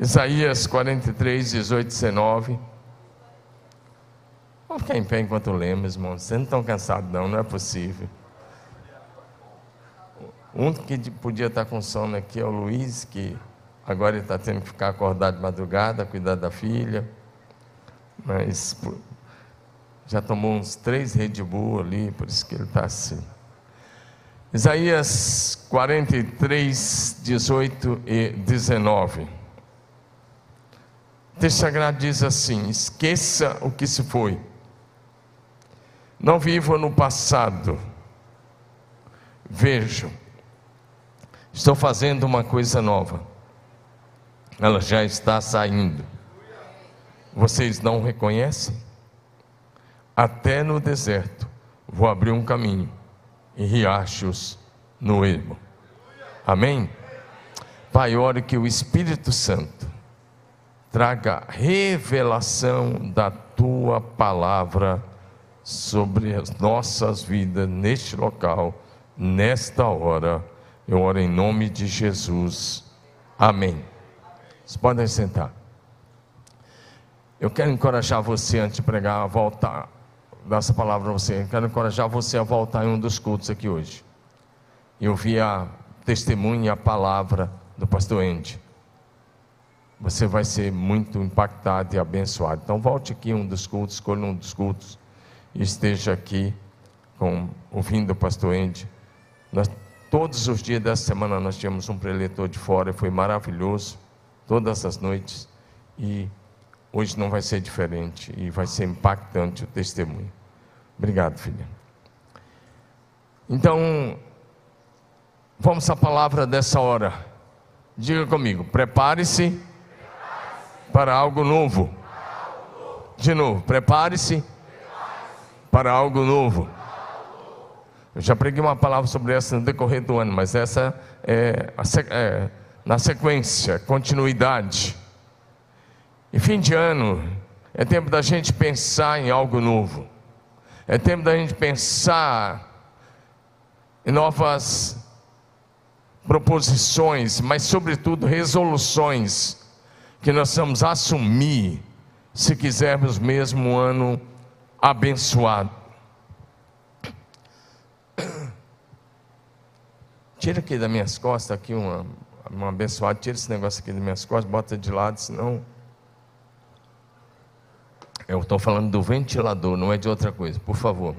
Isaías 43, 18, 19. Vamos ficar em pé enquanto lemos, irmãos. Vocês não estão cansados, não, não é possível. Um que podia estar com sono aqui é o Luiz, que agora está tendo que ficar acordado de madrugada, cuidar da filha. Mas já tomou uns três Red Bull ali, por isso que ele está assim. Isaías 43, 18 e 19. O texto sagrado diz assim: esqueça o que se foi, não viva no passado, vejam, estou fazendo uma coisa nova, ela já está saindo, vocês não reconhecem? Até no deserto vou abrir um caminho e riachos no ermo. Amém? Pai, ore que o Espírito Santo traga revelação da tua palavra sobre as nossas vidas neste local, nesta hora. Eu oro em nome de Jesus. Amém. Vocês podem sentar. Eu quero encorajar você antes de pregar a voltar dar essa palavra a você. Quero encorajar você a voltar em um dos cultos aqui hoje. Eu vi a testemunha, a palavra do pastor Andy. Você vai ser muito impactado e abençoado. Então volte aqui um dos cultos, escolha um dos cultos e esteja aqui com, ouvindo o pastor Andy. Nós, todos os dias dessa semana nós tínhamos um preletor de fora, foi maravilhoso, todas as noites. E hoje não vai ser diferente e vai ser impactante o testemunho. Obrigado, filha. Então, vamos à palavra dessa hora. Diga comigo, prepare-se para algo novo. De novo, prepare-se para algo novo. Eu já preguei uma palavra sobre essa no decorrer do ano, mas essa é, é na sequência, continuidade. E fim de ano é tempo da gente pensar em algo novo. É tempo da gente pensar em novas proposições, mas, sobretudo, resoluções que nós vamos assumir se quisermos mesmo um ano abençoado. Tira aqui das minhas costas, aqui uma, uma abençoada, tira esse negócio aqui das minhas costas, bota de lado, senão eu estou falando do ventilador, não é de outra coisa, por favor.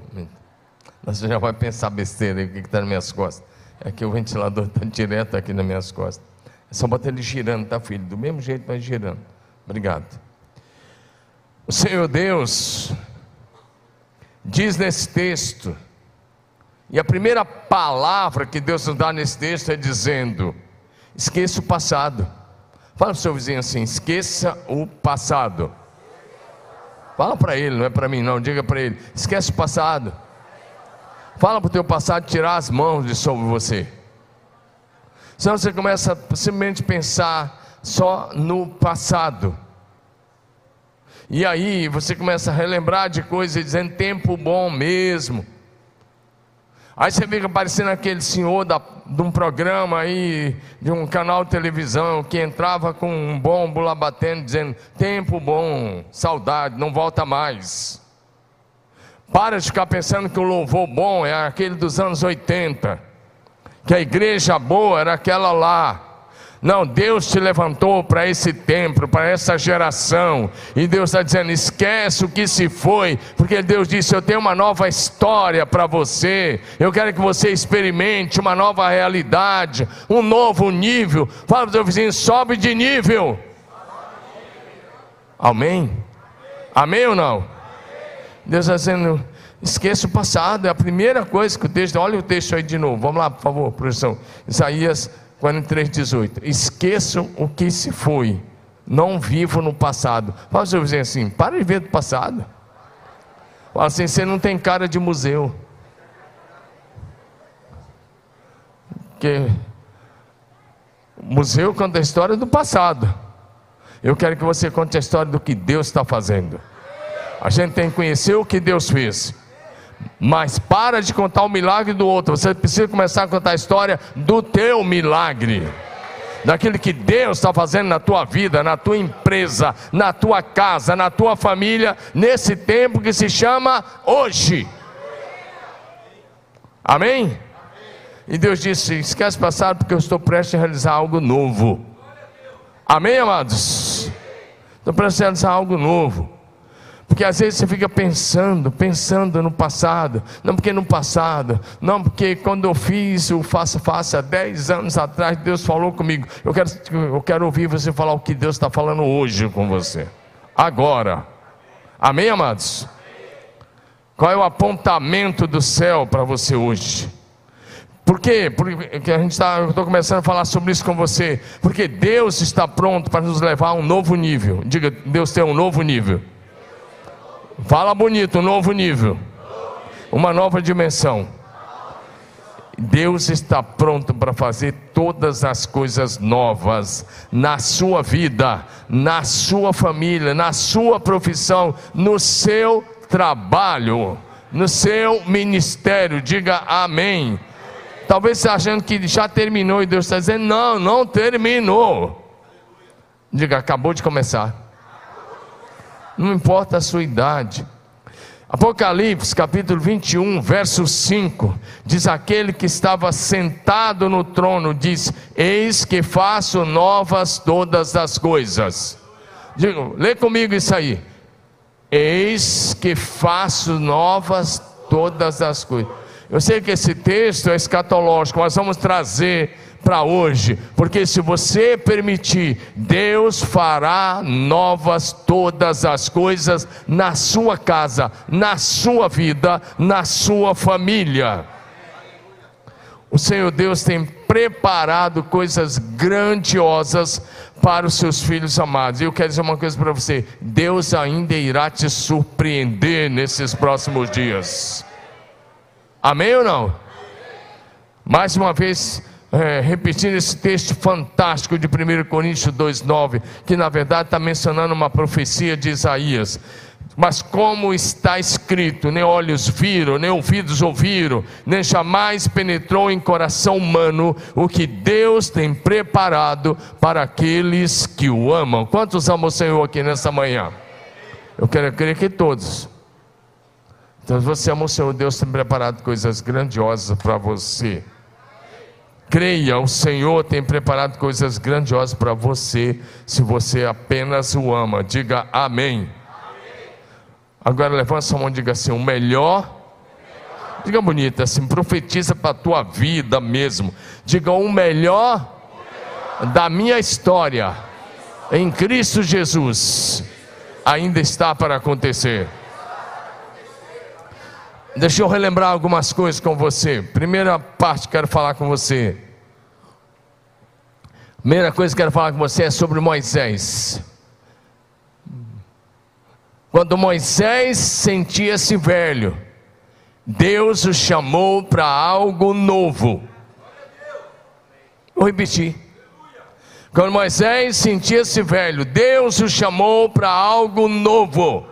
Você já vai pensar besteira aí, o que está nas minhas costas. É que o ventilador está direto aqui nas minhas costas. Só botar ele girando, tá, filho? Do mesmo jeito, vai girando. Obrigado. O Senhor Deus diz nesse texto, e a primeira palavra que Deus nos dá nesse texto é dizendo: esqueça o passado. Fala para o seu vizinho assim: esqueça o passado. Fala para ele, não é para mim não, diga para ele, esquece o passado. Fala para o teu passado tirar as mãos de sobre você. Senão você começa a simplesmente pensar só no passado. E aí você começa a relembrar de coisas dizendo tempo bom mesmo. Aí você fica parecendo aquele senhor da, de um programa aí, de um canal de televisão, que entrava com um bombo lá batendo, dizendo: Tempo bom, saudade, não volta mais. Para de ficar pensando que o louvor bom é aquele dos anos 80, que a igreja boa era aquela lá. Não, Deus te levantou para esse tempo, para essa geração, e Deus está dizendo: esquece o que se foi, porque Deus disse: Eu tenho uma nova história para você, eu quero que você experimente uma nova realidade, um novo nível. Fala para o seu vizinho: sobe de nível. Amém? Amém ou não? Deus está dizendo: esqueça o passado, é a primeira coisa que o texto, olha o texto aí de novo, vamos lá, por favor, projeção. Isaías 43, 18. Esqueçam o que se foi, não vivo no passado. Fala seu vizinho assim: para de ver do passado. Fala assim: você não tem cara de museu. Porque museu conta a história do passado. Eu quero que você conte a história do que Deus está fazendo. A gente tem que conhecer o que Deus fez. Mas para de contar o milagre do outro, você precisa começar a contar a história do teu milagre. daquilo que Deus está fazendo na tua vida, na tua empresa, na tua casa, na tua família, nesse tempo que se chama hoje. Amém? E Deus disse: esquece passado, porque eu estou prestes a realizar algo novo. Amém, amados? Estou prestes a realizar algo novo. Porque às vezes você fica pensando, pensando no passado. Não porque no passado, não porque quando eu fiz o faça face há 10 anos atrás, Deus falou comigo. Eu quero, eu quero ouvir você falar o que Deus está falando hoje com você. Agora. Amém, amados? Qual é o apontamento do céu para você hoje? Por quê? Porque a gente está, eu estou começando a falar sobre isso com você. Porque Deus está pronto para nos levar a um novo nível. Diga, Deus tem um novo nível. Fala bonito, um novo nível, uma nova dimensão. Deus está pronto para fazer todas as coisas novas na sua vida, na sua família, na sua profissão, no seu trabalho, no seu ministério. Diga amém. Talvez você achando que já terminou e Deus está dizendo: não, não terminou. Diga, acabou de começar não importa a sua idade. Apocalipse capítulo 21, verso 5, diz: Aquele que estava sentado no trono diz: Eis que faço novas todas as coisas. Digo, lê comigo isso aí. Eis que faço novas todas as coisas. Eu sei que esse texto é escatológico, mas vamos trazer para hoje, porque se você permitir, Deus fará novas todas as coisas na sua casa, na sua vida, na sua família. O Senhor Deus tem preparado coisas grandiosas para os seus filhos amados. E eu quero dizer uma coisa para você: Deus ainda irá te surpreender nesses próximos dias. Amém ou não? Mais uma vez, é, repetindo esse texto fantástico de 1 Coríntios 2,9, que na verdade está mencionando uma profecia de Isaías. Mas como está escrito, nem olhos viram, nem ouvidos ouviram, nem jamais penetrou em coração humano o que Deus tem preparado para aqueles que o amam. Quantos amam o Senhor aqui nessa manhã? Eu quero crer que todos. Então, se você ama o Senhor, Deus tem preparado coisas grandiosas para você. Creia, o Senhor tem preparado coisas grandiosas para você, se você apenas o ama. Diga amém. amém. Agora levanta sua mão e diga assim: o melhor. Diga bonita assim, profetiza para a tua vida mesmo. Diga o melhor da minha história em Cristo Jesus ainda está para acontecer. Deixa eu relembrar algumas coisas com você. Primeira parte quero falar com você. Primeira coisa que quero falar com você é sobre Moisés. Quando Moisés sentia-se velho, Deus o chamou para algo novo. Vou repetir. Quando Moisés sentia-se velho, Deus o chamou para algo novo.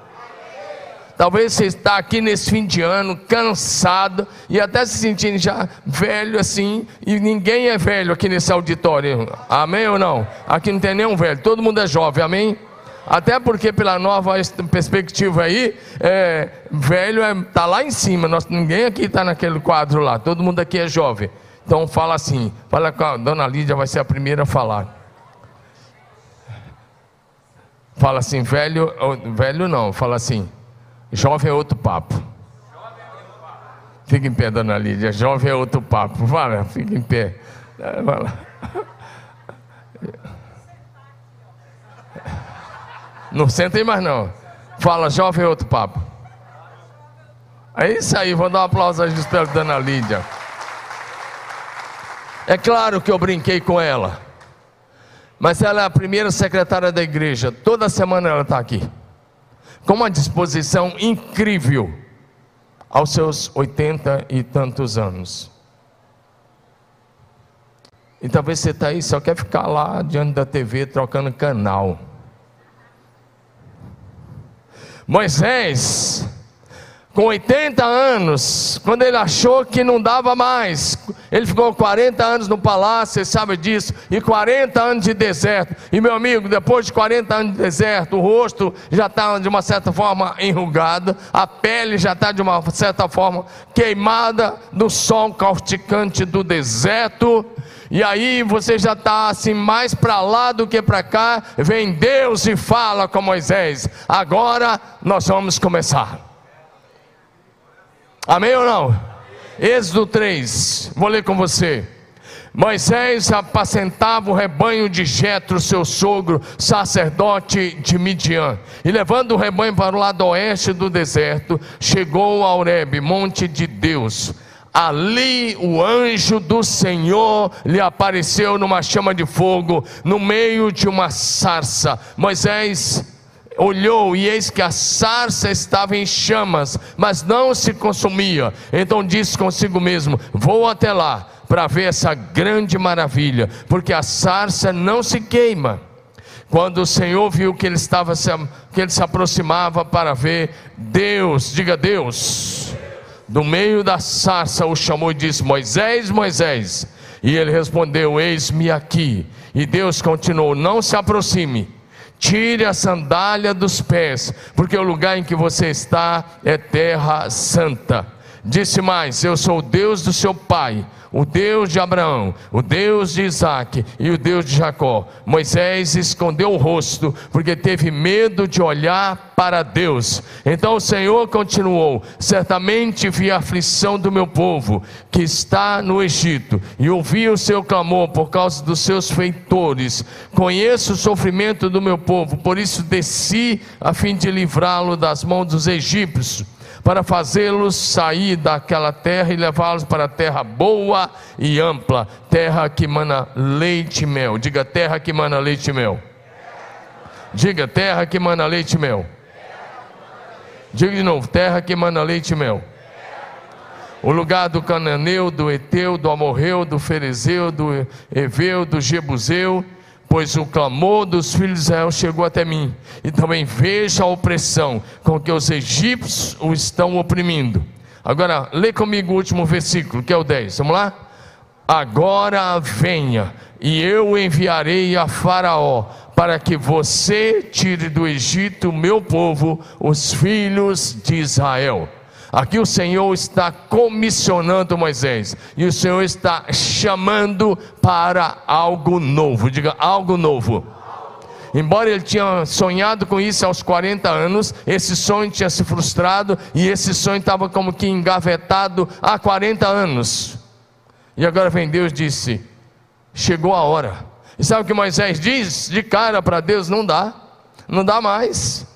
Talvez você está aqui nesse fim de ano cansado e até se sentindo já velho assim, e ninguém é velho aqui nesse auditório. Amém ou não? Aqui não tem nenhum velho, todo mundo é jovem, amém? Até porque pela nova perspectiva aí, é, velho está é, tá lá em cima, nós, ninguém aqui está naquele quadro lá, todo mundo aqui é jovem. Então fala assim, fala com a dona Lídia, vai ser a primeira a falar. Fala assim, velho, velho não, fala assim, Jovem é outro papo. Fica em pé, dona Lídia. Jovem é outro papo. Fala, fica em pé. Fala. Não sentem mais não. Fala, jovem é outro papo. É isso aí, vou dar um aplauso a Gisela Dona Lídia. É claro que eu brinquei com ela. Mas ela é a primeira secretária da igreja. Toda semana ela está aqui com uma disposição incrível aos seus oitenta e tantos anos. E talvez você está aí, só quer ficar lá diante da TV trocando canal. Moisés, com 80 anos, quando ele achou que não dava mais, ele ficou 40 anos no palácio, você sabe disso, e 40 anos de deserto. E meu amigo, depois de 40 anos de deserto, o rosto já está de uma certa forma enrugado, a pele já está de uma certa forma queimada do sol causticante do deserto. E aí você já está assim mais para lá do que para cá. Vem Deus e fala com Moisés. Agora nós vamos começar. Amém ou não? Êxodo 3, vou ler com você. Moisés apacentava o rebanho de Jetro, seu sogro, sacerdote de Midian, e levando o rebanho para o lado oeste do deserto, chegou a Horebe, monte de Deus. Ali o anjo do Senhor lhe apareceu numa chama de fogo, no meio de uma sarça. Moisés olhou e eis que a sarça estava em chamas, mas não se consumia. Então disse consigo mesmo: Vou até lá para ver essa grande maravilha, porque a sarça não se queima. Quando o Senhor viu que ele estava que ele se aproximava para ver Deus, diga Deus, do meio da sarça o chamou e disse: Moisés, Moisés. E ele respondeu: Eis-me aqui. E Deus continuou: Não se aproxime Tire a sandália dos pés, porque o lugar em que você está é terra santa. Disse mais: Eu sou o Deus do seu pai, o Deus de Abraão, o Deus de Isaac e o Deus de Jacó. Moisés escondeu o rosto, porque teve medo de olhar para Deus. Então o Senhor continuou: Certamente vi a aflição do meu povo, que está no Egito, e ouvi o seu clamor por causa dos seus feitores. Conheço o sofrimento do meu povo, por isso desci a fim de livrá-lo das mãos dos egípcios para fazê-los sair daquela terra e levá-los para a terra boa e ampla, terra que mana leite e mel. Diga terra que mana leite e mel. Diga terra que mana leite e mel. Diga de novo, terra que mana leite e mel. O lugar do cananeu, do eteu, do amorreu, do ferezeu, do eveu, do jebuseu pois o clamor dos filhos de Israel chegou até mim, e também vejo a opressão com que os egípcios o estão oprimindo. Agora, lê comigo o último versículo, que é o 10. Vamos lá? Agora venha, e eu enviarei a Faraó, para que você tire do Egito meu povo, os filhos de Israel. Aqui o Senhor está comissionando Moisés, e o Senhor está chamando para algo novo. Diga algo novo. Embora ele tinha sonhado com isso aos 40 anos, esse sonho tinha se frustrado e esse sonho estava como que engavetado há 40 anos. E agora vem Deus disse: Chegou a hora. E sabe o que Moisés diz de cara para Deus? Não dá, não dá mais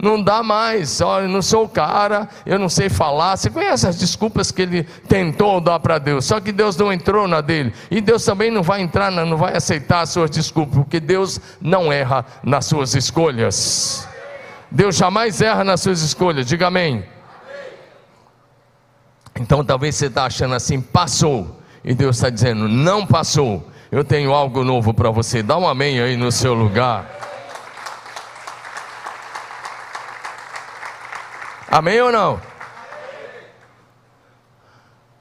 não dá mais. Olha, não sou o cara, eu não sei falar. Você conhece as desculpas que ele tentou dar para Deus, só que Deus não entrou na dele. E Deus também não vai entrar, não vai aceitar as suas desculpas, porque Deus não erra nas suas escolhas. Deus jamais erra nas suas escolhas. Diga amém. Então talvez você está achando assim, passou. E Deus está dizendo, não passou. Eu tenho algo novo para você. Dá um amém aí no seu lugar. Amém ou não?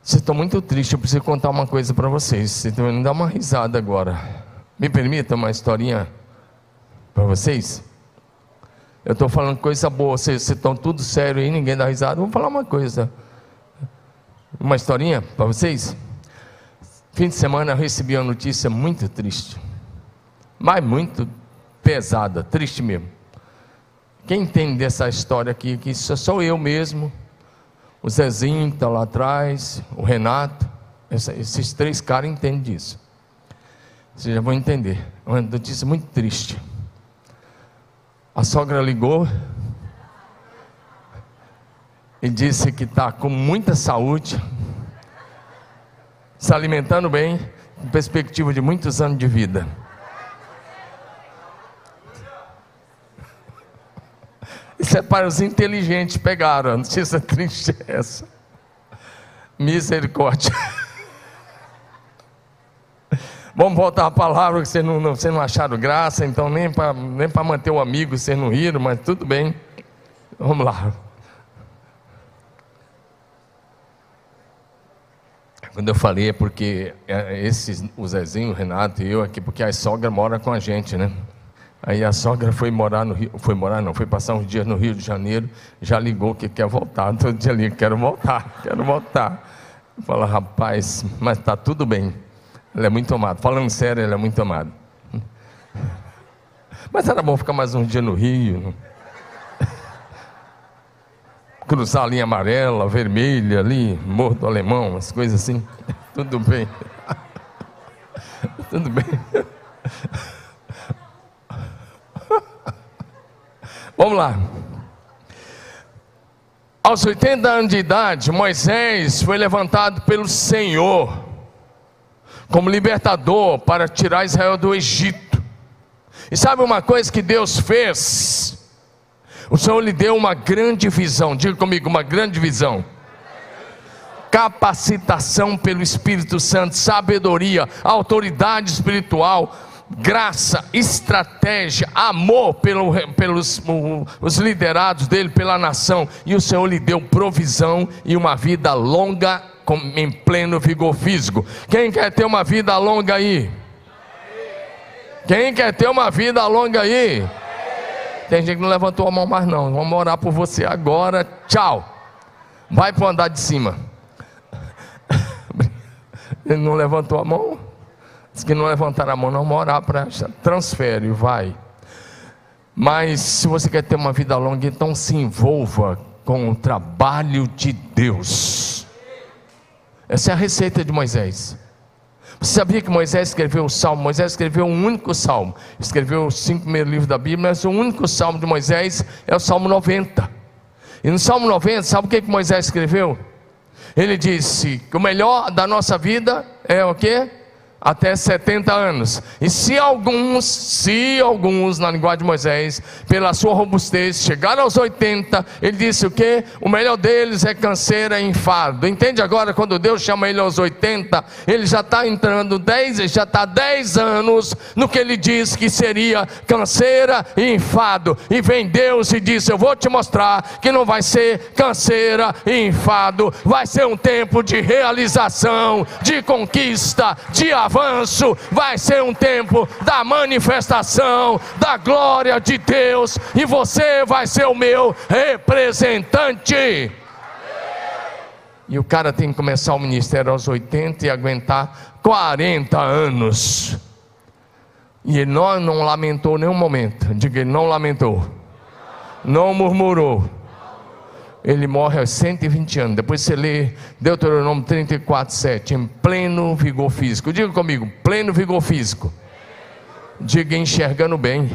Vocês estão muito tristes, eu preciso contar uma coisa para vocês. Vocês estão me dar uma risada agora. Me permita uma historinha para vocês? Eu estou falando coisa boa, vocês, vocês estão tudo sério aí, ninguém dá risada. Vou falar uma coisa. Uma historinha para vocês? Fim de semana eu recebi uma notícia muito triste. Mas muito pesada, triste mesmo. Quem entende dessa história aqui? Que sou eu mesmo, o Zezinho que está lá atrás, o Renato, esses três caras entendem disso. Vocês já vão entender. É uma notícia muito triste. A sogra ligou e disse que está com muita saúde, se alimentando bem, com perspectiva de muitos anos de vida. Isso é para os inteligentes pegaram. A notícia triste é essa. Misericórdia. Vamos voltar à palavra, que vocês não, não, não acharam graça, então nem para nem manter o amigo, você não riram, mas tudo bem. Vamos lá. Quando eu falei é porque é, esses, o Zezinho, o Renato e eu aqui, porque a sogra mora com a gente, né? Aí a sogra foi morar no Rio, foi morar não, foi passar uns dias no Rio de Janeiro, já ligou que quer voltar, todo dia ali, quero voltar, quero voltar. Fala, rapaz, mas está tudo bem. Ele é muito amado. Falando sério, ele é muito amado. Mas era bom ficar mais um dia no Rio. Né? cruzar a linha amarela, vermelha ali, Morro do Alemão, as coisas assim. Tudo bem. Tudo bem. Vamos lá. Aos 80 anos de idade, Moisés foi levantado pelo Senhor como libertador para tirar Israel do Egito. E sabe uma coisa que Deus fez? O Senhor lhe deu uma grande visão, diga comigo, uma grande visão. Capacitação pelo Espírito Santo, sabedoria, autoridade espiritual, graça, estratégia, amor pelo, pelos os liderados dele, pela nação, e o Senhor lhe deu provisão e uma vida longa com, em pleno vigor físico. Quem quer ter uma vida longa aí? Quem quer ter uma vida longa aí? Tem gente que não levantou a mão mais não. Vamos orar por você agora. Tchau. Vai para o andar de cima. Ele não levantou a mão. Diz que não levantar a mão, não. Vamos orar para transfere, vai. Mas se você quer ter uma vida longa, então se envolva com o trabalho de Deus. Essa é a receita de Moisés. Você sabia que Moisés escreveu o salmo? Moisés escreveu um único salmo. Escreveu os cinco primeiros livros da Bíblia, mas o único salmo de Moisés é o salmo 90. E no salmo 90, sabe o que, que Moisés escreveu? Ele disse que o melhor da nossa vida é o quê? Até 70 anos. E se alguns, se alguns, na linguagem de Moisés, pela sua robustez, chegaram aos 80, ele disse o que? O melhor deles é canseira e enfado. Entende agora quando Deus chama ele aos 80, ele já está entrando 10, já está 10 anos no que ele disse que seria canseira e enfado. E vem Deus e diz: Eu vou te mostrar que não vai ser canseira e enfado, vai ser um tempo de realização, de conquista, de avanço avanço, vai ser um tempo da manifestação da glória de Deus, e você vai ser o meu representante. E o cara tem que começar o ministério aos 80 e aguentar 40 anos. E ele não, não lamentou nenhum momento. Diga, ele não lamentou. Não murmurou ele morre aos 120 anos. Depois você lê Deuteronômio 34, 7, em pleno vigor físico. Diga comigo, pleno vigor físico. Diga enxergando bem.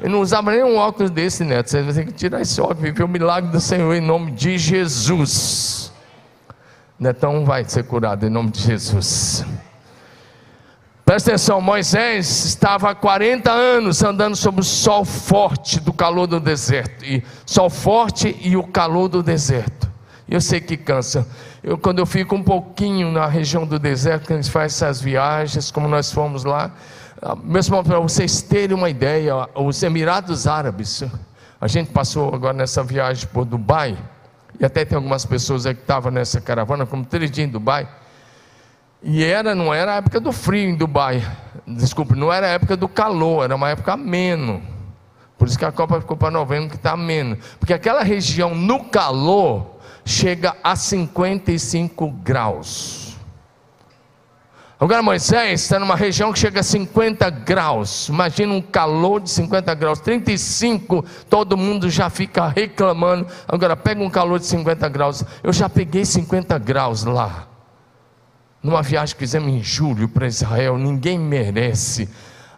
Ele não usava nenhum óculos desse, neto. Você ter que tirar esse óculos, viver o milagre do Senhor em nome de Jesus. Netão vai ser curado em nome de Jesus. Presta atenção, Moisés estava há 40 anos andando sob o sol forte do calor do deserto. E sol forte e o calor do deserto. Eu sei que cansa. Eu, quando eu fico um pouquinho na região do deserto, quando a gente faz essas viagens, como nós fomos lá, ah, mesmo para vocês terem uma ideia, os Emirados Árabes, a gente passou agora nessa viagem por Dubai, e até tem algumas pessoas que estavam nessa caravana, como três dias em Dubai. E era, não era a época do frio em Dubai. Desculpe, não era a época do calor, era uma época ameno. Por isso que a Copa ficou para novembro que está ameno. Porque aquela região no calor chega a 55 graus. Agora Moisés está numa região que chega a 50 graus. Imagina um calor de 50 graus, 35, todo mundo já fica reclamando. Agora pega um calor de 50 graus. Eu já peguei 50 graus lá numa viagem que fizemos em julho para Israel, ninguém merece.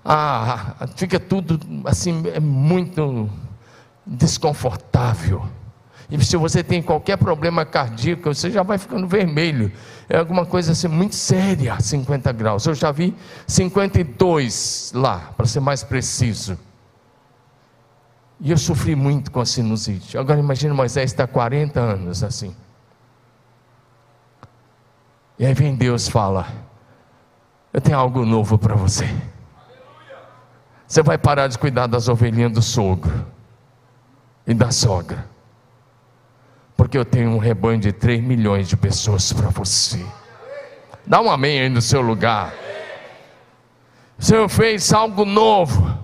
Ah, fica tudo assim, é muito desconfortável. E se você tem qualquer problema cardíaco, você já vai ficando vermelho. É alguma coisa assim muito séria, 50 graus. Eu já vi 52 lá, para ser mais preciso. E eu sofri muito com a sinusite. Agora imagine Moisés está 40 anos assim. E aí vem Deus fala: Eu tenho algo novo para você. Você vai parar de cuidar das ovelhinhas do sogro e da sogra. Porque eu tenho um rebanho de 3 milhões de pessoas para você. Dá um amém aí no seu lugar. O Senhor fez algo novo.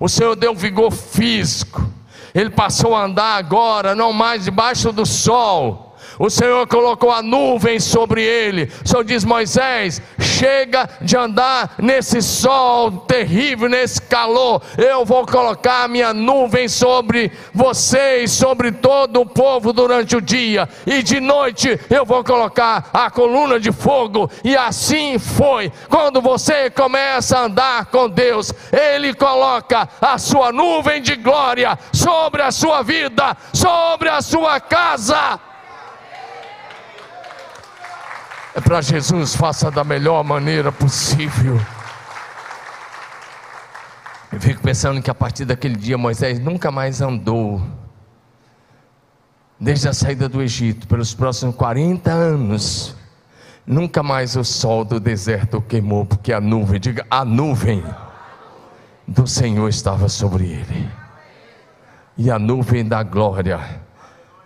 O Senhor deu vigor físico. Ele passou a andar agora, não mais debaixo do sol o Senhor colocou a nuvem sobre ele. O Senhor diz: Moisés, chega de andar nesse sol terrível, nesse calor. Eu vou colocar a minha nuvem sobre você e sobre todo o povo durante o dia, e de noite eu vou colocar a coluna de fogo. E assim foi. Quando você começa a andar com Deus, Ele coloca a sua nuvem de glória sobre a sua vida, sobre a sua casa. É para Jesus, faça da melhor maneira possível. Eu fico pensando que a partir daquele dia Moisés nunca mais andou, desde a saída do Egito, pelos próximos 40 anos, nunca mais o sol do deserto queimou, porque a nuvem, diga, a nuvem do Senhor estava sobre ele, e a nuvem da glória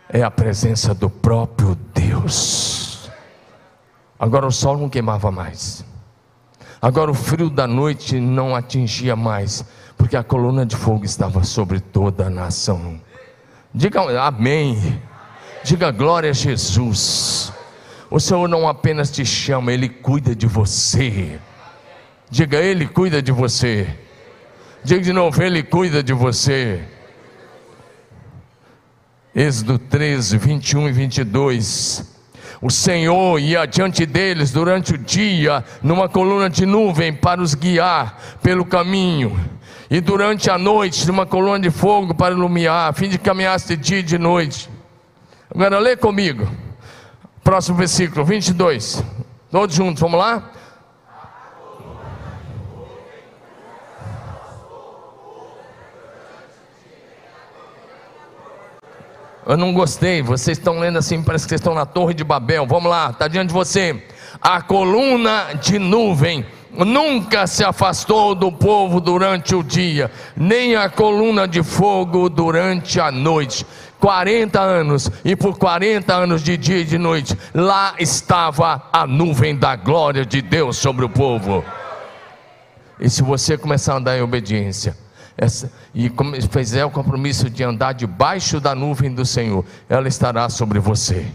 é a presença do próprio Deus. Agora o sol não queimava mais. Agora o frio da noite não atingia mais, porque a coluna de fogo estava sobre toda a nação. Diga amém. Diga glória a Jesus. O Senhor não apenas te chama, Ele cuida de você. Diga, Ele cuida de você. Diga de novo, Ele cuida de você. Êxodo 13, 21 e 22. O Senhor ia diante deles durante o dia, numa coluna de nuvem para os guiar pelo caminho, e durante a noite, numa coluna de fogo para iluminar, a fim de caminhar de dia e de noite. Agora lê comigo, próximo versículo 22, todos juntos, vamos lá? Eu não gostei, vocês estão lendo assim, parece que vocês estão na Torre de Babel. Vamos lá, está diante de você. A coluna de nuvem nunca se afastou do povo durante o dia, nem a coluna de fogo durante a noite. 40 anos, e por 40 anos de dia e de noite, lá estava a nuvem da glória de Deus sobre o povo. E se você começar a andar em obediência, essa, e fizer o compromisso de andar debaixo da nuvem do Senhor, ela estará sobre você.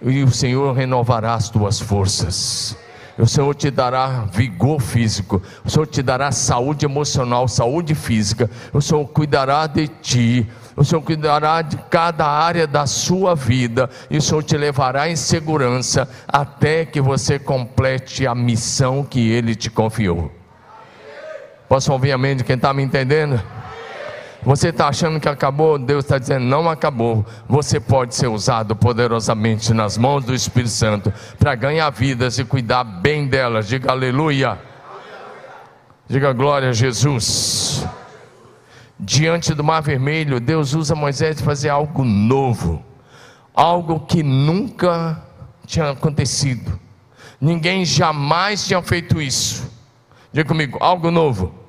E o Senhor renovará as tuas forças. O Senhor te dará vigor físico, o Senhor te dará saúde emocional, saúde física, o Senhor cuidará de ti, o Senhor cuidará de cada área da sua vida, e o Senhor te levará em segurança até que você complete a missão que Ele te confiou. Posso ouvir amém de quem está me entendendo? Você está achando que acabou? Deus está dizendo: não acabou. Você pode ser usado poderosamente nas mãos do Espírito Santo para ganhar vidas e cuidar bem delas. Diga aleluia. Diga glória a Jesus. Diante do Mar Vermelho, Deus usa Moisés de fazer algo novo, algo que nunca tinha acontecido. Ninguém jamais tinha feito isso. Diga comigo, algo novo.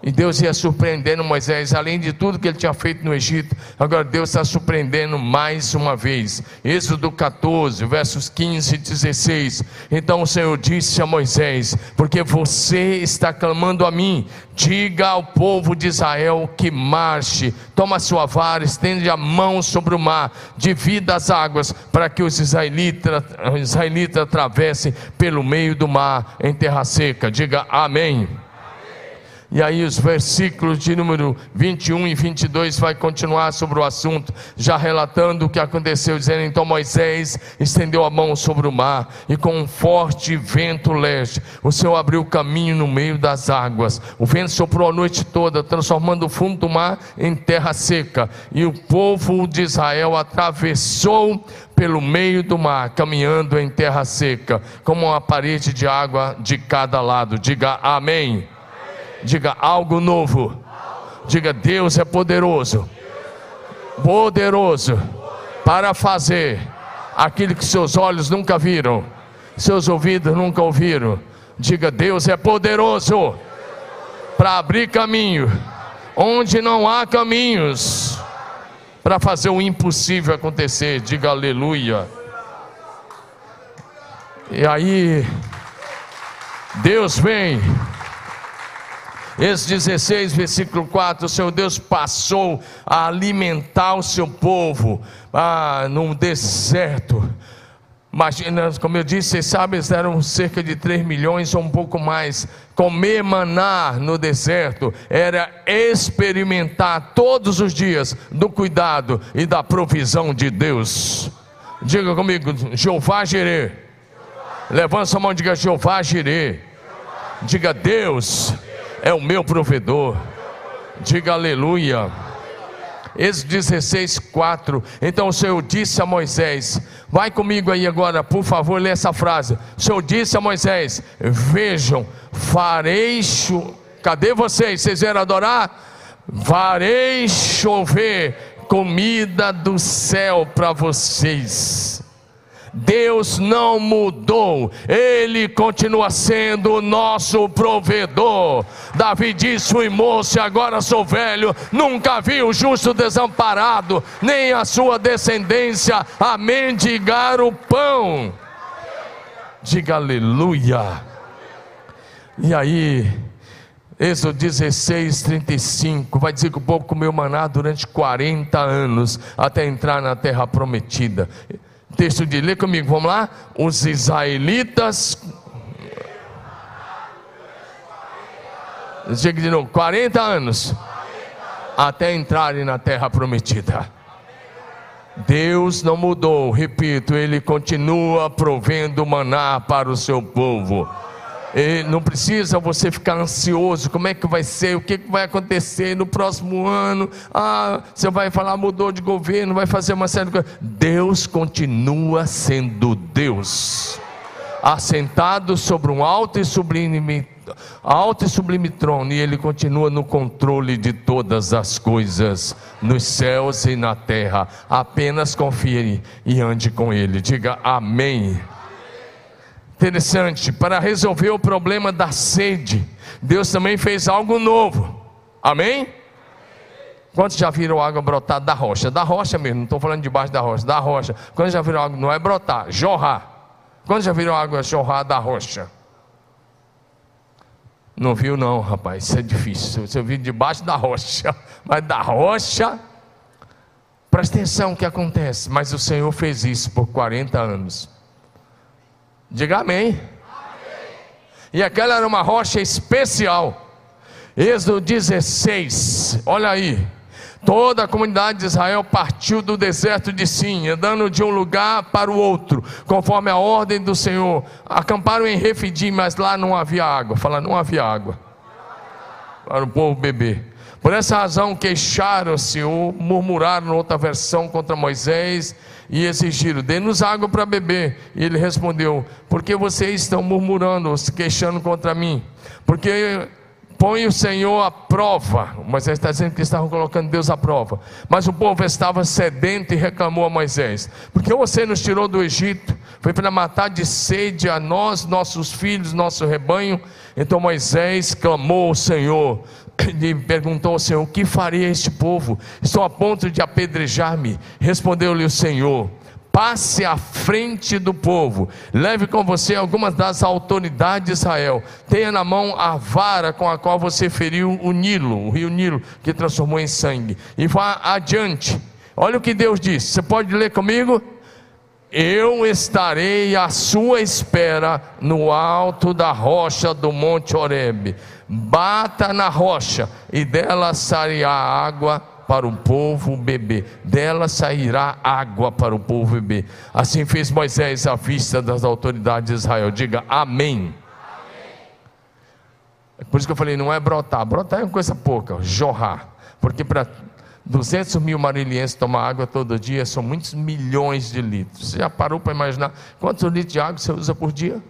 E Deus ia surpreendendo Moisés, além de tudo que ele tinha feito no Egito, agora Deus está surpreendendo mais uma vez. Êxodo 14, versos 15 e 16. Então o Senhor disse a Moisés: Porque você está clamando a mim, diga ao povo de Israel que marche, toma sua vara, estende a mão sobre o mar, divida as águas, para que os israelitas, israelitas atravessem pelo meio do mar em terra seca. Diga amém. E aí os versículos de número 21 e 22 vai continuar sobre o assunto, já relatando o que aconteceu, dizendo: "Então Moisés estendeu a mão sobre o mar, e com um forte vento leste, o Senhor abriu caminho no meio das águas. O vento soprou a noite toda, transformando o fundo do mar em terra seca, e o povo de Israel atravessou pelo meio do mar, caminhando em terra seca, como uma parede de água de cada lado. Diga amém. Diga algo novo. Diga Deus é poderoso. Poderoso para fazer aquilo que seus olhos nunca viram, seus ouvidos nunca ouviram. Diga Deus é poderoso para abrir caminho onde não há caminhos, para fazer o impossível acontecer. Diga aleluia. E aí, Deus vem. Esse 16, versículo 4: o Senhor Deus passou a alimentar o seu povo ah, num deserto. Imagina, como eu disse, vocês sabem, eram cerca de 3 milhões ou um pouco mais. Comer maná no deserto era experimentar todos os dias do cuidado e da provisão de Deus. Diga comigo, Jeová Jireh. Levanta sua mão e diga Jeová Jireh. Diga Deus é o meu provedor. Diga aleluia. Êxodo 16, 4. Então o Senhor disse a Moisés: Vai comigo aí agora, por favor, lê essa frase. O Senhor disse a Moisés: Vejam, farei chover. Cadê vocês? Vocês vieram adorar? Farei chover comida do céu para vocês. Deus não mudou, Ele continua sendo o nosso provedor. Davi disse: Fui moço agora sou velho, nunca vi o justo desamparado, nem a sua descendência a mendigar o pão. Diga aleluia. E aí, Êxodo 16, 35, vai dizer que o povo comeu maná durante 40 anos, até entrar na terra prometida. Texto de ler comigo, vamos lá? Os israelitas. Diga de novo, 40 anos, até entrarem na terra prometida. Deus não mudou, repito, Ele continua provendo maná para o seu povo. E não precisa você ficar ansioso, como é que vai ser, o que vai acontecer no próximo ano. Ah, você vai falar, mudou de governo, vai fazer uma série de coisas. Deus continua sendo Deus, assentado sobre um alto e sublime, alto e sublime trono, e Ele continua no controle de todas as coisas, nos céus e na terra. Apenas confie e ande com Ele. Diga amém. Interessante, para resolver o problema da sede, Deus também fez algo novo. Amém? Quantos já viram água brotar da rocha? Da rocha mesmo, não estou falando debaixo da rocha, da rocha. Quantos já viram água? Não é brotar, jorrar. Quantos já viram água jorrar da rocha? Não viu, não, rapaz, isso é difícil. Você viu debaixo da rocha, mas da rocha. Presta atenção o que acontece. Mas o Senhor fez isso por 40 anos. Diga amém. E aquela era uma rocha especial. Êxodo 16, olha aí. Toda a comunidade de Israel partiu do deserto de Sim, andando de um lugar para o outro, conforme a ordem do Senhor. Acamparam em Refidim, mas lá não havia água. Fala, não havia água para o povo beber. Por essa razão queixaram-se ou murmuraram, outra versão, contra Moisés e exigiram: dê-nos água para beber. E ele respondeu: Por que vocês estão murmurando, se queixando contra mim? Porque põe o Senhor à prova. Moisés está dizendo que estavam colocando Deus à prova. Mas o povo estava sedento e reclamou a Moisés: Porque você nos tirou do Egito? Foi para matar de sede a nós, nossos filhos, nosso rebanho. Então Moisés clamou ao Senhor e perguntou ao Senhor: O que faria este povo? Estou a ponto de apedrejar-me. Respondeu-lhe o Senhor: Passe à frente do povo, leve com você algumas das autoridades de Israel, tenha na mão a vara com a qual você feriu o Nilo, o rio Nilo, que transformou em sangue, e vá adiante. Olha o que Deus diz, você pode ler comigo? Eu estarei à sua espera no alto da rocha do Monte Horebe bata na rocha, e dela sairá água para o povo beber, dela sairá água para o povo beber. Assim fez Moisés à vista das autoridades de Israel. Diga amém. É por isso que eu falei, não é brotar, brotar é uma coisa pouca, jorrar, porque para 200 mil marilienses tomar água todo dia são muitos milhões de litros. Você já parou para imaginar quantos litros de água você usa por dia?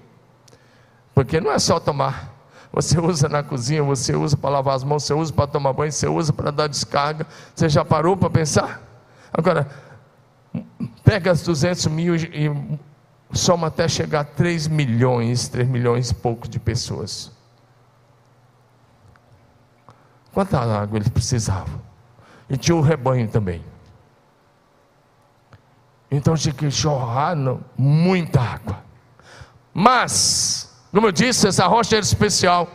Porque não é só tomar, você usa na cozinha, você usa para lavar as mãos, você usa para tomar banho, você usa para dar descarga. Você já parou para pensar? Agora, pega as 200 mil e soma até chegar a 3 milhões, 3 milhões e pouco de pessoas. Quanta água eles precisavam? E tinha o rebanho também. Então tinha que jorrar muita água. Mas, como eu disse, essa rocha era especial.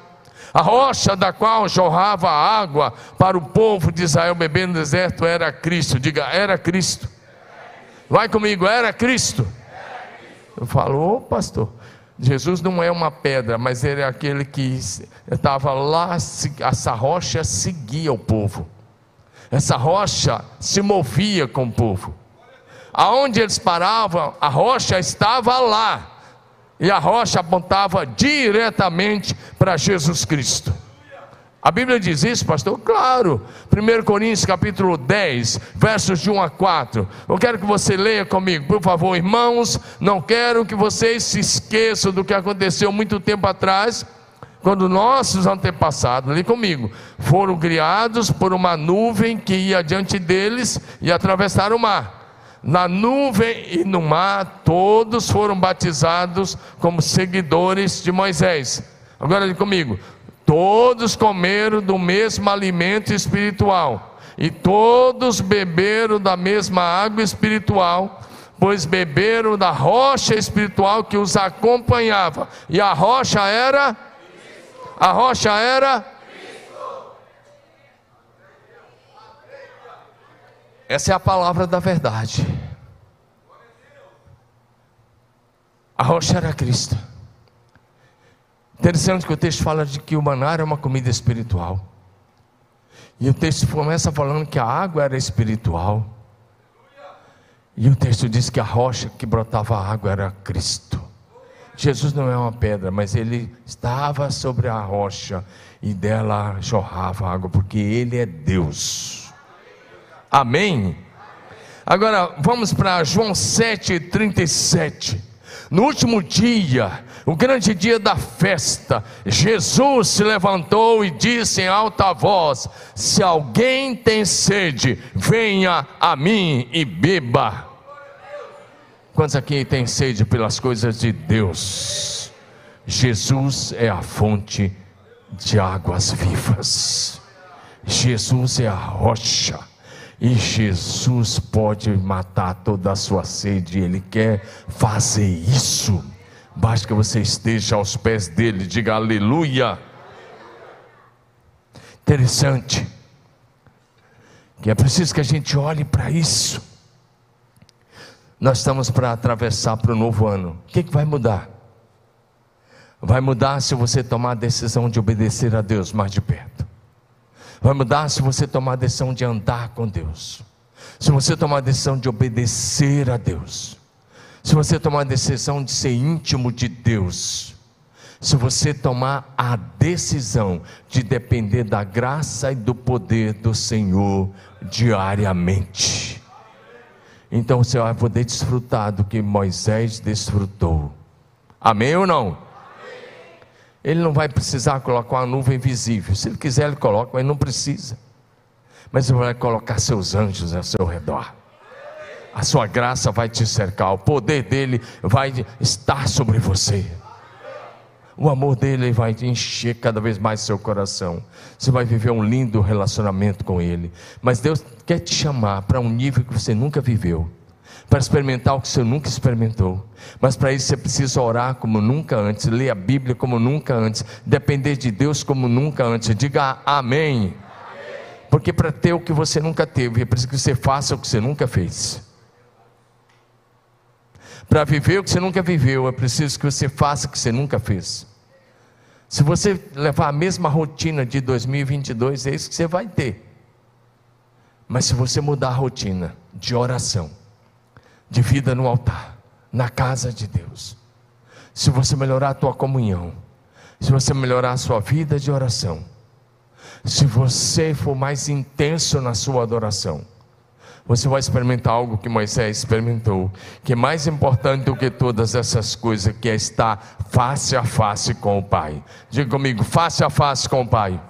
A rocha da qual jorrava água para o povo de Israel beber no deserto era Cristo. Diga, era Cristo. Vai comigo, era Cristo. Eu falo, ô oh, pastor, Jesus não é uma pedra, mas ele é aquele que estava lá, essa rocha seguia o povo. Essa rocha se movia com o povo. Aonde eles paravam, a rocha estava lá. E a rocha apontava diretamente para Jesus Cristo. A Bíblia diz isso, pastor? Claro. 1 Coríntios capítulo 10, versos de 1 a 4. Eu quero que você leia comigo, por favor, irmãos. Não quero que vocês se esqueçam do que aconteceu muito tempo atrás, quando nossos antepassados, li comigo, foram criados por uma nuvem que ia diante deles e atravessaram o mar na nuvem e no mar, todos foram batizados como seguidores de Moisés. Agora olhe comigo: todos comeram do mesmo alimento espiritual, e todos beberam da mesma água espiritual, pois beberam da rocha espiritual que os acompanhava, e a rocha era. A rocha era Essa é a palavra da verdade. A rocha era Cristo. Interessante que o texto fala de que o maná era uma comida espiritual. E o texto começa falando que a água era espiritual. E o texto diz que a rocha que brotava a água era Cristo. Jesus não é uma pedra, mas ele estava sobre a rocha e dela jorrava água, porque ele é Deus. Amém? Agora vamos para João 7,37. No último dia, o grande dia da festa, Jesus se levantou e disse em alta voz: Se alguém tem sede, venha a mim e beba. Quantos aqui têm sede pelas coisas de Deus? Jesus é a fonte de águas vivas. Jesus é a rocha. E Jesus pode matar toda a sua sede, Ele quer fazer isso. Basta que você esteja aos pés dele, diga aleluia. Interessante, que é preciso que a gente olhe para isso. Nós estamos para atravessar para o novo ano. O que, que vai mudar? Vai mudar se você tomar a decisão de obedecer a Deus mais de perto. Vai mudar se você tomar a decisão de andar com Deus. Se você tomar a decisão de obedecer a Deus. Se você tomar a decisão de ser íntimo de Deus. Se você tomar a decisão de depender da graça e do poder do Senhor diariamente. Então você vai poder desfrutar do que Moisés desfrutou. Amém ou não? Ele não vai precisar colocar uma nuvem visível. Se ele quiser, ele coloca, mas não precisa. Mas ele vai colocar seus anjos ao seu redor. A sua graça vai te cercar, o poder dele vai estar sobre você. O amor dele vai encher cada vez mais seu coração. Você vai viver um lindo relacionamento com ele. Mas Deus quer te chamar para um nível que você nunca viveu para experimentar o que você nunca experimentou. Mas para isso você precisa orar como nunca antes, ler a Bíblia como nunca antes, depender de Deus como nunca antes. Diga amém. Porque para ter o que você nunca teve, é preciso que você faça o que você nunca fez. Para viver o que você nunca viveu, é preciso que você faça o que você nunca fez. Se você levar a mesma rotina de 2022, é isso que você vai ter. Mas se você mudar a rotina de oração, de vida no altar, na casa de Deus. Se você melhorar a tua comunhão, se você melhorar a sua vida de oração, se você for mais intenso na sua adoração, você vai experimentar algo que Moisés experimentou, que é mais importante do que todas essas coisas, que é estar face a face com o Pai. Diga comigo, face a face com o Pai.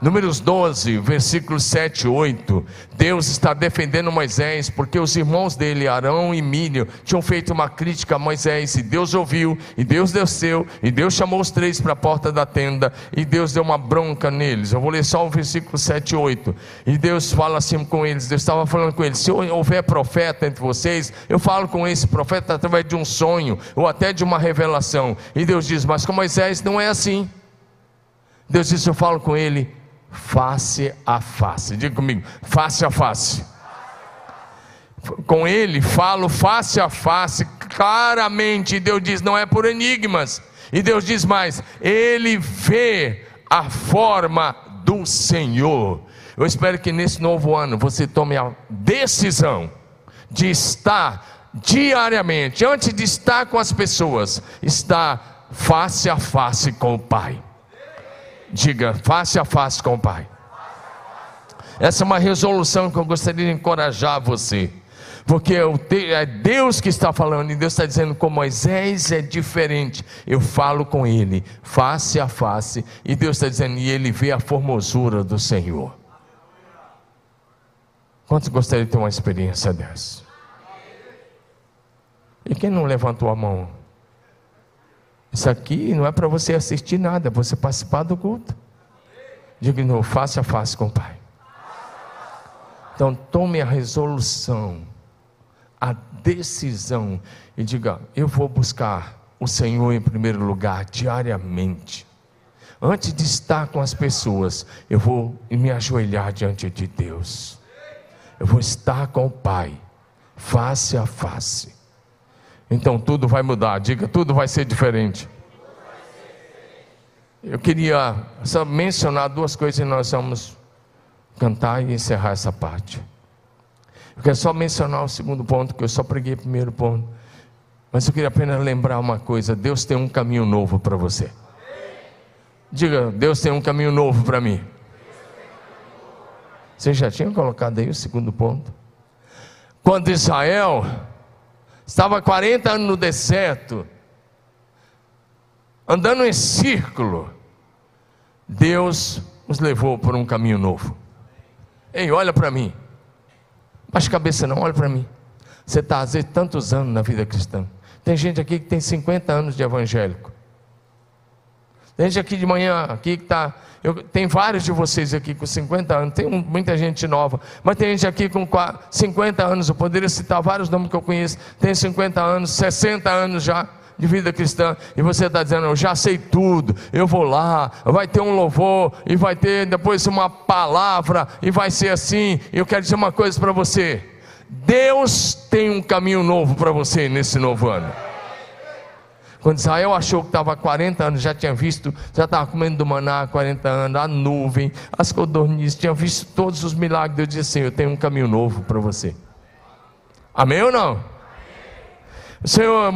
Números 12, versículos 7 e 8. Deus está defendendo Moisés, porque os irmãos dele, Arão e Mírio, tinham feito uma crítica a Moisés, e Deus ouviu, e Deus desceu, e Deus chamou os três para a porta da tenda, e Deus deu uma bronca neles. Eu vou ler só o versículo 7 e 8. E Deus fala assim com eles: Deus estava falando com eles: se houver profeta entre vocês, eu falo com esse profeta através de um sonho, ou até de uma revelação. E Deus diz: Mas com Moisés não é assim. Deus disse: Eu falo com ele face a face. Diga comigo, face a face. Com ele falo face a face, claramente. Deus diz: não é por enigmas. E Deus diz mais: ele vê a forma do Senhor. Eu espero que nesse novo ano você tome a decisão de estar diariamente, antes de estar com as pessoas, estar face a face com o Pai. Diga face a face com o Pai. Essa é uma resolução que eu gostaria de encorajar você. Porque é Deus que está falando, e Deus está dizendo com Moisés é diferente. Eu falo com ele, face a face, e Deus está dizendo, e ele vê a formosura do Senhor. Quantos gostariam de ter uma experiência dessa? E quem não levantou a mão? Isso aqui não é para você assistir nada, é você participar do culto. Diga no face a face com o Pai. Então tome a resolução, a decisão e diga: eu vou buscar o Senhor em primeiro lugar diariamente. Antes de estar com as pessoas, eu vou me ajoelhar diante de Deus. Eu vou estar com o Pai, face a face. Então tudo vai mudar. Diga, tudo vai ser diferente. Eu queria só mencionar duas coisas e nós vamos cantar e encerrar essa parte. Eu quero só mencionar o segundo ponto, que eu só preguei o primeiro ponto. Mas eu queria apenas lembrar uma coisa: Deus tem um caminho novo para você. Diga, Deus tem um caminho novo para mim. Você já tinha colocado aí o segundo ponto? Quando Israel estava 40 anos no deserto, andando em círculo, Deus nos levou por um caminho novo. Ei, olha para mim. Baixa cabeça não, olha para mim. Você está há tantos anos na vida cristã. Tem gente aqui que tem 50 anos de evangélico. Tem gente aqui de manhã, aqui que está. Tem vários de vocês aqui com 50 anos, tem muita gente nova, mas tem gente aqui com 50 anos, eu poderia citar vários nomes que eu conheço, tem 50 anos, 60 anos já de vida cristã, e você está dizendo, eu já sei tudo, eu vou lá, vai ter um louvor, e vai ter depois uma palavra, e vai ser assim. Eu quero dizer uma coisa para você: Deus tem um caminho novo para você nesse novo ano. Quando Israel achou que estava há 40 anos, já tinha visto, já estava comendo do maná há 40 anos, a nuvem, as codornizes, tinha visto todos os milagres. Deus disse assim: Eu tenho um caminho novo para você. Amém ou não? O Senhor,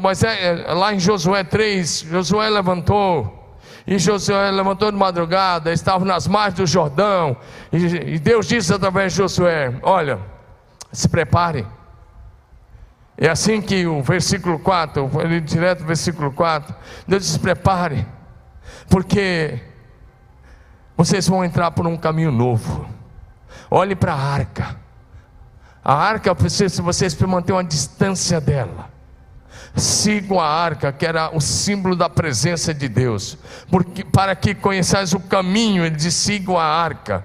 mas é, lá em Josué 3, Josué levantou, e Josué levantou de madrugada, estava nas margens do Jordão, e, e Deus disse através de Josué: Olha, se prepare é assim que o versículo 4, ele direto versículo 4, Deus diz: prepare, porque vocês vão entrar por um caminho novo. Olhe para a arca. A arca, se vocês manter uma distância dela. Sigam a arca, que era o símbolo da presença de Deus, porque para que conheçais o caminho, ele diz: sigam a arca,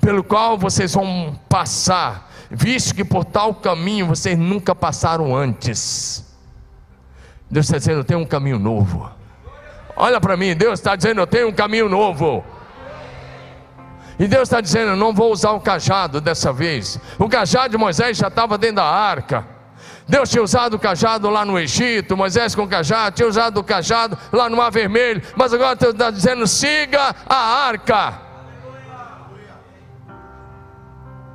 pelo qual vocês vão passar visto que por tal caminho vocês nunca passaram antes. Deus está dizendo: eu tenho um caminho novo. Olha para mim, Deus está dizendo: eu tenho um caminho novo. E Deus está dizendo: eu não vou usar o cajado dessa vez. O cajado de Moisés já estava dentro da arca. Deus tinha usado o cajado lá no Egito, Moisés com o cajado, tinha usado o cajado lá no Mar Vermelho, mas agora Deus está dizendo: siga a arca.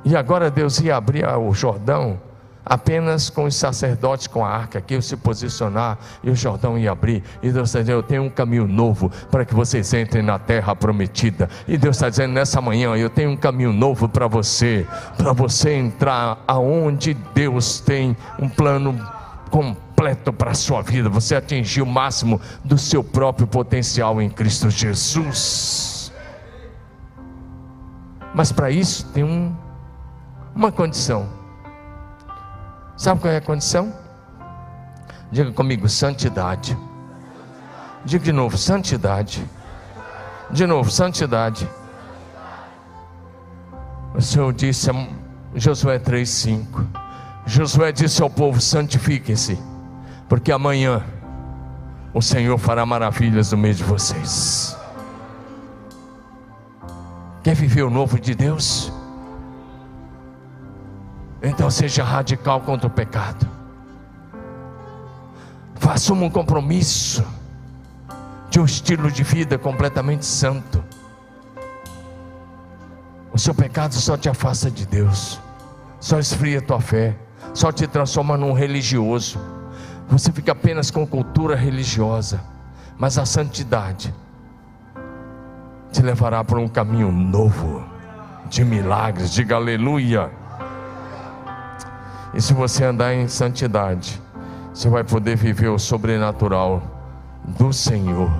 E agora Deus ia abrir o Jordão apenas com os sacerdotes com a arca que iam se posicionar e o Jordão ia abrir. E Deus está dizendo: Eu tenho um caminho novo para que vocês entrem na terra prometida. E Deus está dizendo nessa manhã: Eu tenho um caminho novo para você, para você entrar aonde Deus tem um plano completo para a sua vida, você atingir o máximo do seu próprio potencial em Cristo Jesus. Mas para isso tem um, uma condição. Sabe qual é a condição? Diga comigo, santidade. Diga de novo, santidade. De novo, santidade. O Senhor disse, Josué 3,5: Josué disse ao povo: santifiquem-se, porque amanhã o Senhor fará maravilhas no meio de vocês. Quer viver o novo de Deus? Então seja radical contra o pecado. Faça um compromisso de um estilo de vida completamente santo. O seu pecado só te afasta de Deus, só esfria tua fé, só te transforma num religioso. Você fica apenas com cultura religiosa, mas a santidade te levará por um caminho novo de milagres. Diga aleluia. E se você andar em santidade, você vai poder viver o sobrenatural do Senhor.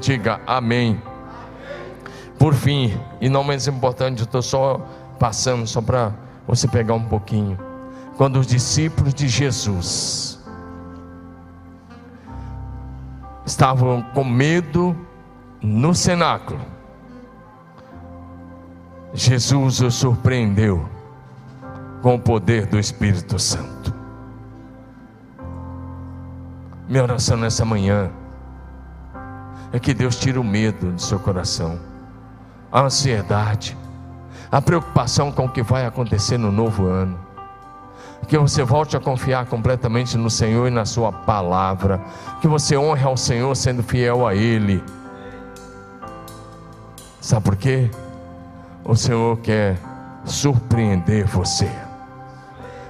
Diga amém. Por fim, e não menos importante, eu estou só passando, só para você pegar um pouquinho. Quando os discípulos de Jesus estavam com medo no cenáculo, Jesus os surpreendeu com o poder do Espírito Santo. Minha oração nessa manhã é que Deus tire o medo do seu coração, a ansiedade, a preocupação com o que vai acontecer no novo ano. Que você volte a confiar completamente no Senhor e na Sua palavra. Que você honre ao Senhor sendo fiel a Ele. Sabe por quê? o Senhor quer surpreender você.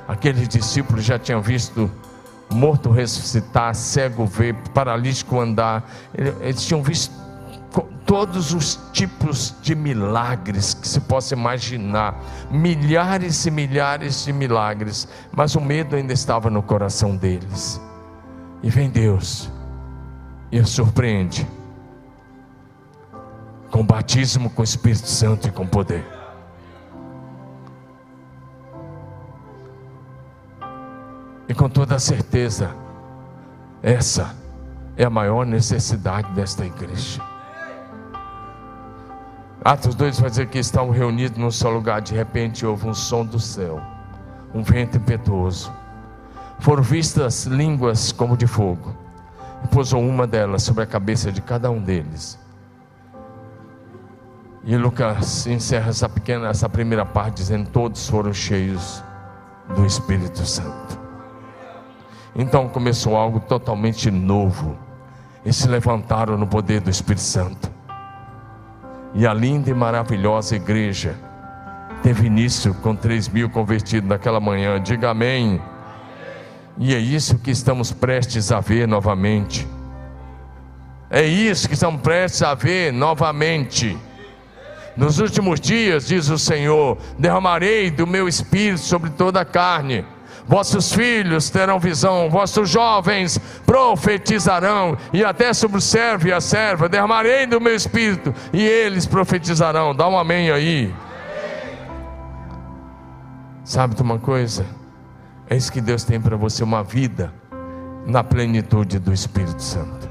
Aqueles discípulos já tinham visto morto ressuscitar, cego ver, paralítico andar, eles tinham visto todos os tipos de milagres que se possa imaginar, milhares e milhares de milagres, mas o medo ainda estava no coração deles. E vem Deus e os surpreende com batismo com o Espírito Santo e com poder. E com toda certeza, essa é a maior necessidade desta igreja. Atos 2 vai dizer que estavam reunidos num só lugar, de repente houve um som do céu, um vento impetuoso. Foram vistas línguas como de fogo, e pousou uma delas sobre a cabeça de cada um deles e Lucas encerra essa pequena, essa primeira parte dizendo: todos foram cheios do Espírito Santo. Então começou algo totalmente novo. E se levantaram no poder do Espírito Santo. E a linda e maravilhosa igreja teve início com 3 mil convertidos naquela manhã. Diga amém. E é isso que estamos prestes a ver novamente. É isso que estamos prestes a ver novamente. Nos últimos dias, diz o Senhor, derramarei do meu espírito sobre toda a carne. Vossos filhos terão visão, vossos jovens profetizarão, e até sobre o servo e a serva derramarei do meu espírito, e eles profetizarão. Dá um amém aí. Sabe de uma coisa? É isso que Deus tem para você, uma vida na plenitude do Espírito Santo.